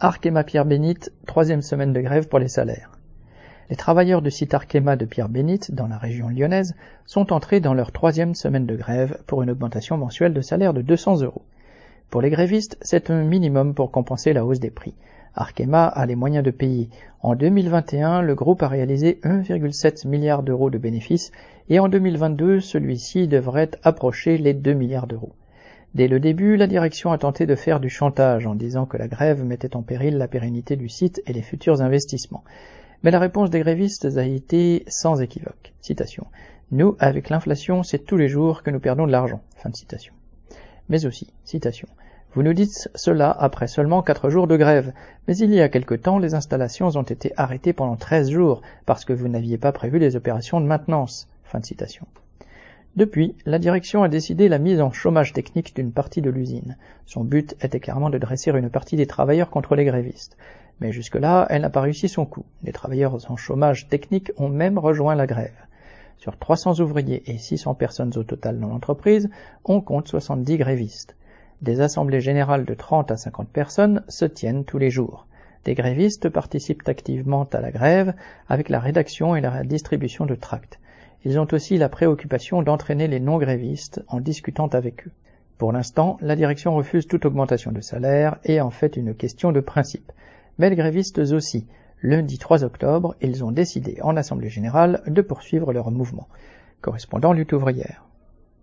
Arkema Pierre Bénite, troisième semaine de grève pour les salaires. Les travailleurs du site Arkema de Pierre Bénite, dans la région lyonnaise, sont entrés dans leur troisième semaine de grève pour une augmentation mensuelle de salaire de 200 euros. Pour les grévistes, c'est un minimum pour compenser la hausse des prix. Arkema a les moyens de payer. En 2021, le groupe a réalisé 1,7 milliard d'euros de bénéfices et en 2022, celui-ci devrait approcher les 2 milliards d'euros. Dès le début, la direction a tenté de faire du chantage en disant que la grève mettait en péril la pérennité du site et les futurs investissements. Mais la réponse des grévistes a été sans équivoque. Citation. Nous, avec l'inflation, c'est tous les jours que nous perdons de l'argent. Mais aussi, citation. Vous nous dites cela après seulement quatre jours de grève, mais il y a quelque temps, les installations ont été arrêtées pendant treize jours parce que vous n'aviez pas prévu les opérations de maintenance. Depuis, la direction a décidé la mise en chômage technique d'une partie de l'usine. Son but était clairement de dresser une partie des travailleurs contre les grévistes. Mais jusque-là, elle n'a pas réussi son coup. Les travailleurs en chômage technique ont même rejoint la grève. Sur 300 ouvriers et 600 personnes au total dans l'entreprise, on compte 70 grévistes. Des assemblées générales de 30 à 50 personnes se tiennent tous les jours. Des grévistes participent activement à la grève avec la rédaction et la distribution de tracts. Ils ont aussi la préoccupation d'entraîner les non-grévistes en discutant avec eux. Pour l'instant, la direction refuse toute augmentation de salaire et en fait une question de principe. Mais les grévistes aussi. Lundi 3 octobre, ils ont décidé en Assemblée générale de poursuivre leur mouvement. Correspondant lutte ouvrière.